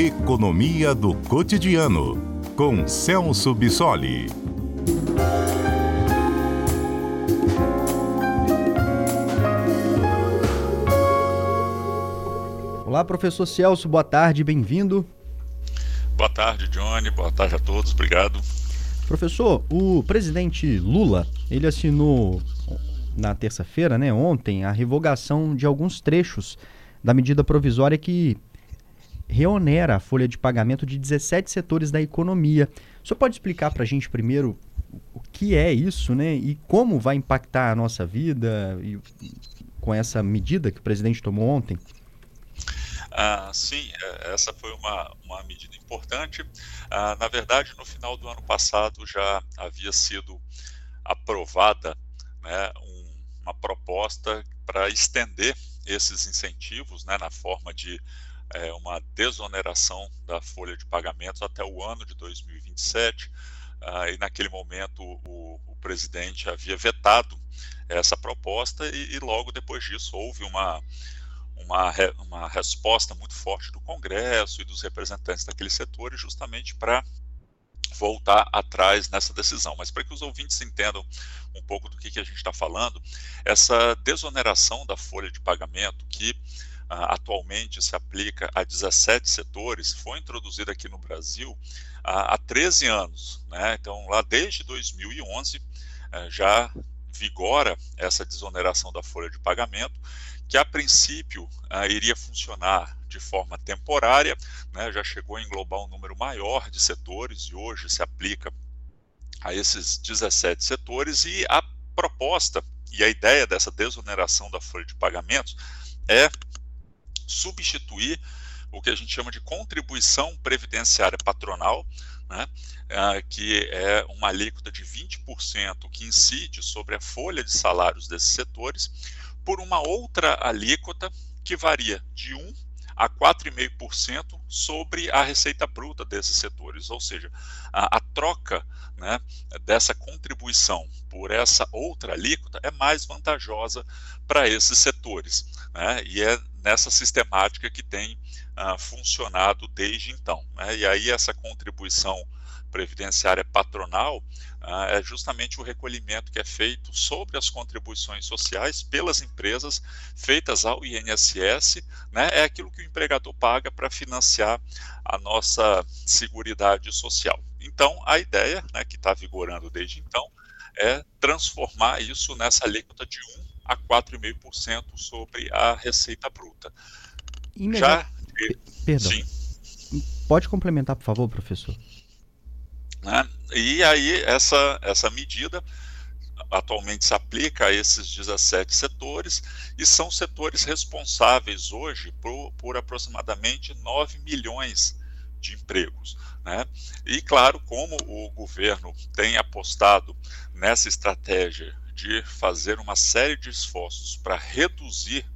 Economia do Cotidiano, com Celso Bissoli. Olá, professor Celso, boa tarde, bem-vindo. Boa tarde, Johnny, boa tarde a todos, obrigado. Professor, o presidente Lula, ele assinou na terça-feira, né, ontem, a revogação de alguns trechos da medida provisória que reonera a folha de pagamento de 17 setores da economia. O senhor pode explicar para a gente primeiro o que é isso, né? E como vai impactar a nossa vida e, com essa medida que o presidente tomou ontem? Ah, sim, é, essa foi uma, uma medida importante. Ah, na verdade, no final do ano passado já havia sido aprovada né, um, uma proposta para estender esses incentivos né, na forma de é, uma desoneração da folha de pagamentos até o ano de 2027. Ah, e naquele momento o, o, presidente havia vetado essa proposta e, e logo depois disso houve uma, uma, uma resposta muito forte do Congresso e dos representantes daqueles setores justamente para voltar atrás nessa decisão. Mas para que os ouvintes entendam um pouco do que, que a gente está falando, essa desoneração da folha de pagamento que atualmente se aplica a 17 setores foi introduzida aqui no Brasil há 13 anos. Né? Então, lá desde 2011 uh, eh, já vigora essa desoneração da folha de pagamento, que a princípio uh, iria funcionar de forma temporária, né, já chegou a englobar um número maior de setores e hoje se aplica a esses 17 setores e a proposta e a ideia dessa desoneração da folha de pagamentos é substituir o que a gente chama de contribuição previdenciária patronal, né, uh, que é uma alíquota de 20% que incide sobre a folha de salários desses setores, por uma outra alíquota que varia de 1 a 4,5% sobre a receita bruta desses setores, ou seja, a, a troca né, dessa contribuição por essa outra alíquota é mais vantajosa para esses setores, né, e é nessa sistemática que tem uh, funcionado desde então. Né, e aí essa contribuição previdenciária patronal ah, é justamente o recolhimento que é feito sobre as contribuições sociais pelas empresas feitas ao INSS, né, é aquilo que o empregador paga para financiar a nossa seguridade social. Então, a ideia, né, que está vigorando desde então, é transformar isso nessa alíquota de 1 a 4,5% sobre a receita bruta. Já... Perdão. Sim. Pode complementar, por favor, professor? Né? E aí essa, essa medida atualmente se aplica a esses 17 setores e são setores responsáveis hoje por, por aproximadamente 9 milhões de empregos. Né? E claro, como o governo tem apostado nessa estratégia de fazer uma série de esforços para reduzir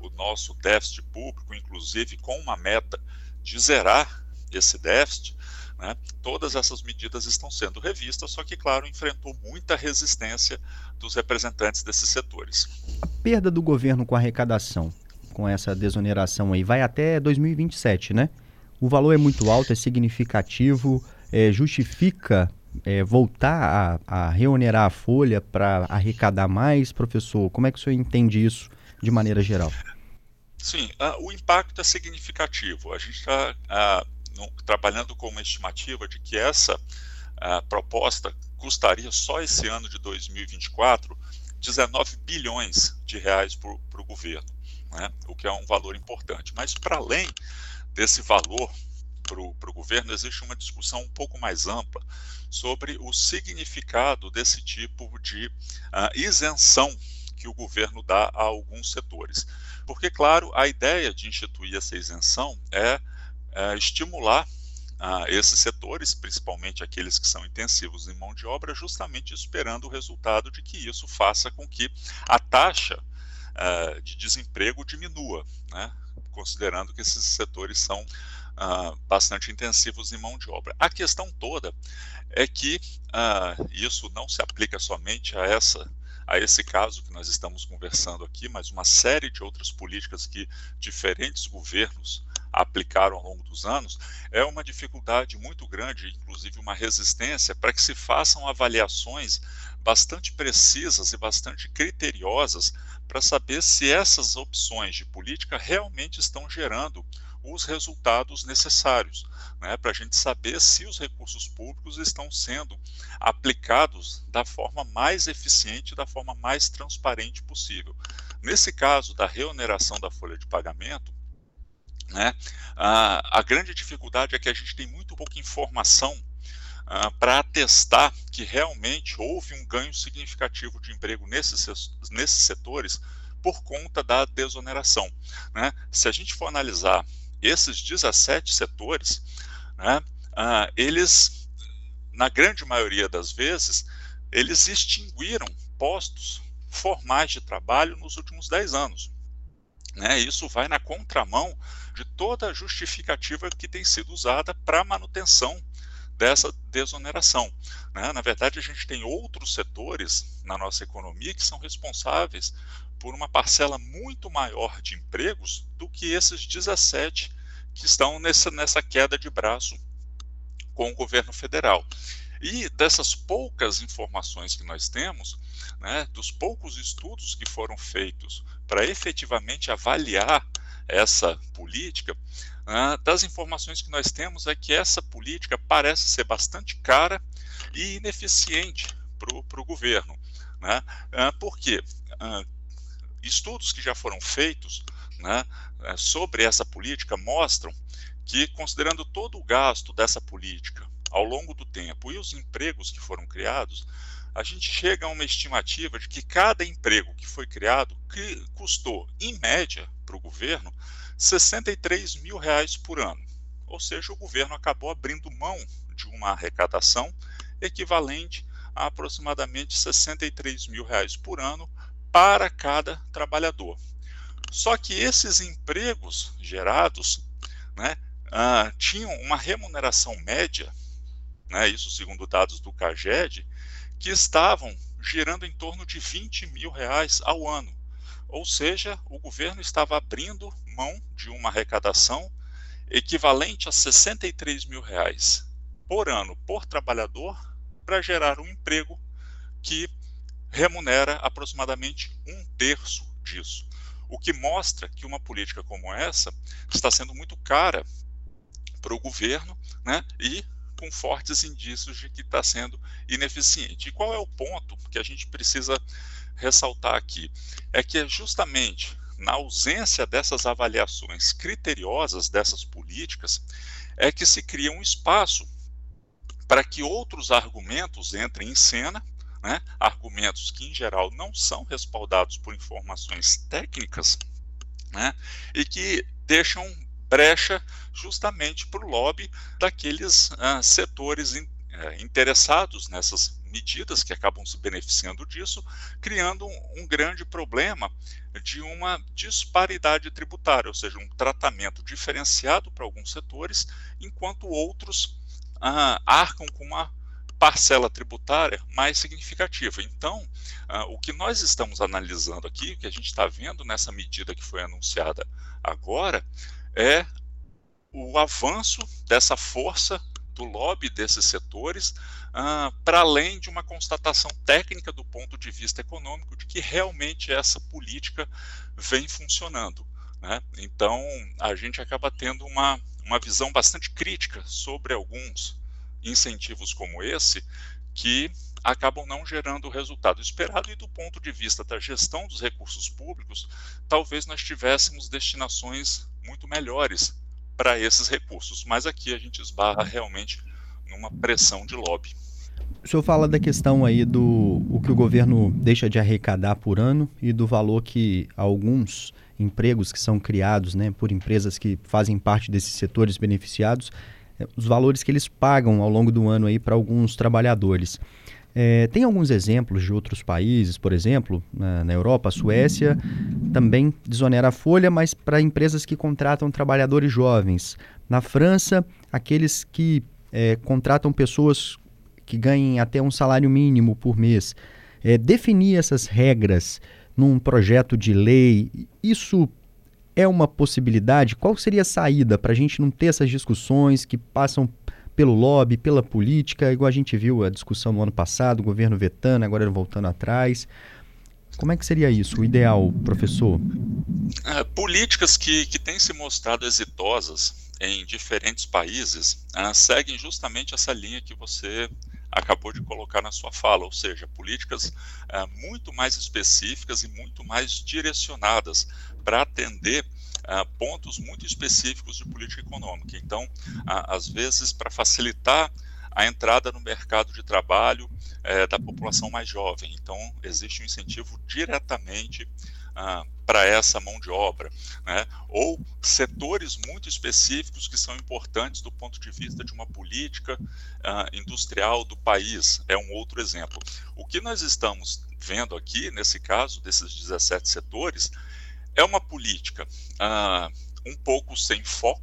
o nosso déficit público, inclusive com uma meta de zerar esse déficit, né? Todas essas medidas estão sendo revistas, só que, claro, enfrentou muita resistência dos representantes desses setores. A perda do governo com a arrecadação, com essa desoneração aí, vai até 2027, né? O valor é muito alto, é significativo, é, justifica é, voltar a, a reonerar a folha para arrecadar mais? Professor, como é que o senhor entende isso de maneira geral? Sim, o impacto é significativo. A gente está trabalhando com uma estimativa de que essa proposta custaria só esse ano de 2024 19 bilhões de reais para o governo, né? o que é um valor importante. Mas, para além desse valor para o governo, existe uma discussão um pouco mais ampla sobre o significado desse tipo de uh, isenção que o governo dá a alguns setores. Porque, claro, a ideia de instituir essa isenção é é, estimular ah, esses setores, principalmente aqueles que são intensivos em mão de obra, justamente esperando o resultado de que isso faça com que a taxa ah, de desemprego diminua, né, considerando que esses setores são ah, bastante intensivos em mão de obra. A questão toda é que ah, isso não se aplica somente a essa a esse caso que nós estamos conversando aqui, mas uma série de outras políticas que diferentes governos aplicaram ao longo dos anos, é uma dificuldade muito grande, inclusive uma resistência, para que se façam avaliações bastante precisas e bastante criteriosas para saber se essas opções de política realmente estão gerando os resultados necessários, né, para a gente saber se os recursos públicos estão sendo aplicados da forma mais eficiente, da forma mais transparente possível. Nesse caso da reoneração da folha de pagamento, né, a, a grande dificuldade é que a gente tem muito pouca informação Uh, para atestar que realmente houve um ganho significativo de emprego nesses, nesses setores por conta da desoneração. Né? Se a gente for analisar esses 17 setores, né, uh, eles, na grande maioria das vezes, eles extinguiram postos formais de trabalho nos últimos 10 anos. Né, isso vai na contramão de toda a justificativa que tem sido usada para a manutenção dessa desoneração. Né? Na verdade, a gente tem outros setores na nossa economia que são responsáveis por uma parcela muito maior de empregos do que esses 17 que estão nessa, nessa queda de braço com o governo federal. E dessas poucas informações que nós temos, né, dos poucos estudos que foram feitos para efetivamente avaliar essa política, das informações que nós temos é que essa política parece ser bastante cara e ineficiente para o governo. Né? Por quê? Ah, estudos que já foram feitos né, eh, sobre essa política mostram que, considerando todo o gasto dessa política ao longo do tempo e os empregos que foram criados, a gente chega a uma estimativa de que cada emprego que foi criado custou, em média, para o governo, 63 mil reais por ano. Ou seja, o governo acabou abrindo mão de uma arrecadação equivalente a aproximadamente 63 mil reais por ano para cada trabalhador. Só que esses empregos gerados né, ah, tinham uma remuneração média, né, isso segundo dados do CAGED, que estavam gerando em torno de 20 mil reais ao ano. Ou seja, o governo estava abrindo mão de uma arrecadação equivalente a 63 mil reais por ano por trabalhador para gerar um emprego que remunera aproximadamente um terço disso. O que mostra que uma política como essa está sendo muito cara para o governo né, e com fortes indícios de que está sendo ineficiente. E qual é o ponto que a gente precisa ressaltar aqui? É que é justamente na ausência dessas avaliações criteriosas dessas políticas, é que se cria um espaço para que outros argumentos entrem em cena né, argumentos que, em geral, não são respaldados por informações técnicas, né, e que deixam brecha justamente para o lobby daqueles uh, setores in, uh, interessados nessas medidas que acabam se beneficiando disso, criando um, um, grande problema de uma disparidade tributária, ou seja, um tratamento diferenciado para alguns setores, enquanto outros uh, arcam com uma parcela tributária mais significativa. Então, uh, o que nós estamos analisando aqui, o que a gente está vendo nessa medida que foi anunciada agora, é o avanço dessa força do lobby desses setores, uh, para além de uma constatação técnica do ponto de vista econômico de que realmente essa política vem funcionando. Né? Então, a gente acaba tendo uma, uma visão bastante crítica sobre alguns incentivos como esse que acabam não gerando o resultado esperado e do ponto de vista da gestão dos recursos públicos, talvez nós tivéssemos destinações muito melhores para esses recursos, mas aqui a gente esbarra realmente numa pressão de lobby. O senhor fala da questão aí do o que o governo deixa de arrecadar por ano e do valor que alguns empregos que são criados né, por empresas que fazem parte desses setores beneficiados os valores que eles pagam ao longo do ano aí para alguns trabalhadores. É, tem alguns exemplos de outros países, por exemplo, na, na Europa, a Suécia também desonera a folha, mas para empresas que contratam trabalhadores jovens. Na França, aqueles que é, contratam pessoas que ganhem até um salário mínimo por mês. É, definir essas regras num projeto de lei, isso é uma possibilidade? Qual seria a saída para a gente não ter essas discussões que passam pelo lobby, pela política, igual a gente viu a discussão no ano passado, o governo vetando, agora voltando atrás. Como é que seria isso, o ideal, professor? É, políticas que, que têm se mostrado exitosas em diferentes países uh, seguem justamente essa linha que você acabou de colocar na sua fala, ou seja, políticas uh, muito mais específicas e muito mais direcionadas para atender pontos muito específicos de política econômica. Então, às vezes, para facilitar a entrada no mercado de trabalho uh, da população mais jovem. Então, existe um incentivo diretamente ah, para essa mão de obra, né? ou setores muito específicos que são importantes do ponto de vista de uma política uh, industrial do país, é um outro exemplo. O que nós estamos vendo aqui, nesse caso, desses 17 setores, é uma política uh, um pouco sem foco,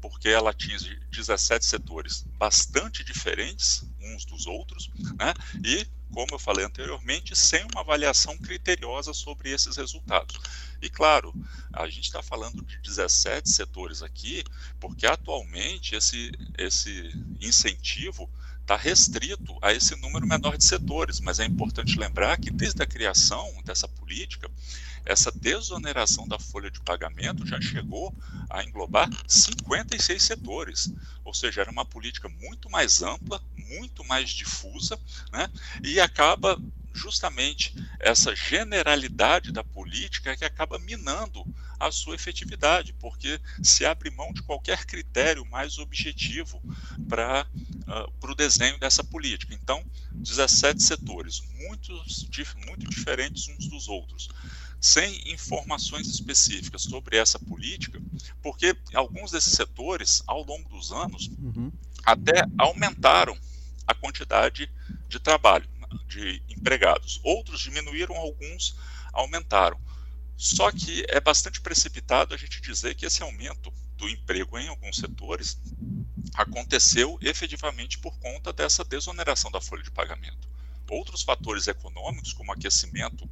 porque ela atinge 17 setores bastante diferentes uns dos outros, né? e, como eu falei anteriormente, sem uma avaliação criteriosa sobre esses resultados. E, claro, a gente está falando de 17 setores aqui, porque atualmente esse, esse incentivo está restrito a esse número menor de setores, mas é importante lembrar que desde a criação dessa política, essa desoneração da folha de pagamento já chegou a englobar 56 setores, ou seja, era uma política muito mais ampla, muito mais difusa, né, e acaba justamente essa generalidade da política que acaba minando a sua efetividade, porque se abre mão de qualquer critério mais objetivo para uh, o desenho dessa política. Então, 17 setores, muitos, muito diferentes uns dos outros, sem informações específicas sobre essa política, porque alguns desses setores, ao longo dos anos, uhum. até aumentaram a quantidade de trabalho de empregados. Outros diminuíram, alguns aumentaram. Só que é bastante precipitado a gente dizer que esse aumento do emprego em alguns setores aconteceu efetivamente por conta dessa desoneração da folha de pagamento. Outros fatores econômicos, como aquecimento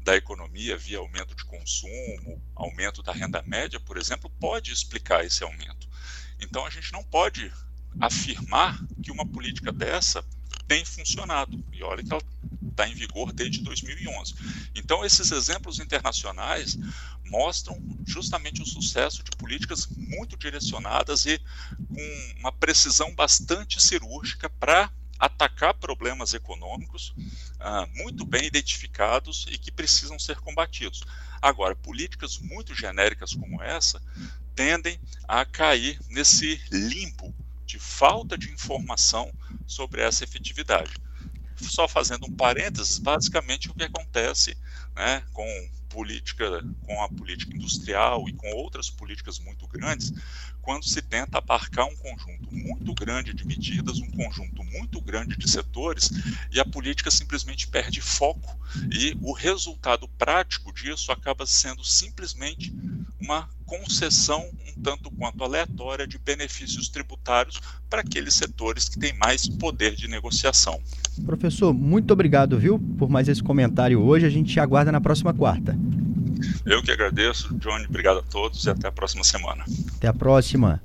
da economia via aumento de consumo, aumento da renda média, por exemplo, pode explicar esse aumento. Então a gente não pode afirmar que uma política dessa tem funcionado. E olha que ela está em vigor desde 2011. Então, esses exemplos internacionais mostram justamente o sucesso de políticas muito direcionadas e com uma precisão bastante cirúrgica para atacar problemas econômicos ah, muito bem identificados e que precisam ser combatidos. Agora, políticas muito genéricas como essa tendem a cair nesse limbo de falta de informação sobre essa efetividade. Só fazendo um parênteses, basicamente o que acontece né, com política, com a política industrial e com outras políticas muito grandes, quando se tenta abarcar um conjunto muito grande de medidas, um conjunto muito grande de setores, e a política simplesmente perde foco, e o resultado prático disso acaba sendo simplesmente uma concessão um tanto quanto aleatória de benefícios tributários para aqueles setores que têm mais poder de negociação. Professor, muito obrigado, viu, por mais esse comentário hoje. A gente te aguarda na próxima quarta. Eu que agradeço, Johnny. Obrigado a todos e até a próxima semana. Até a próxima.